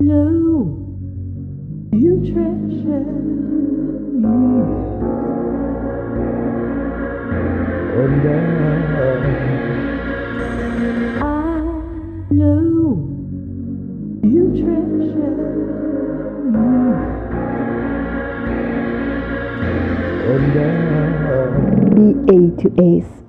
know you treasure me. And I, I know you treasure me. And B A to Ace.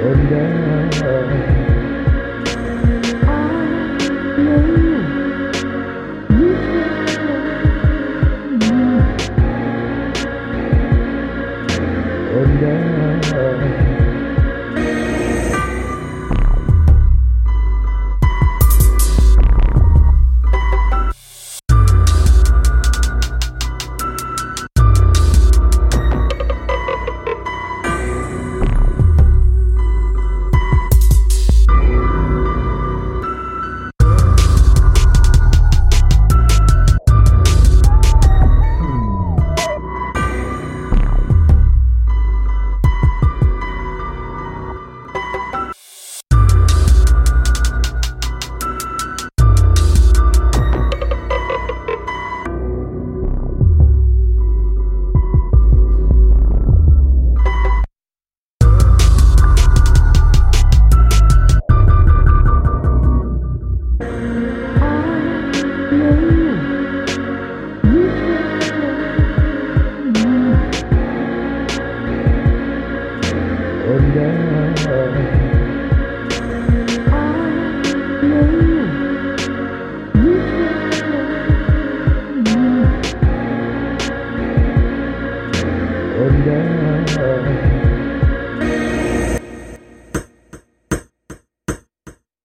I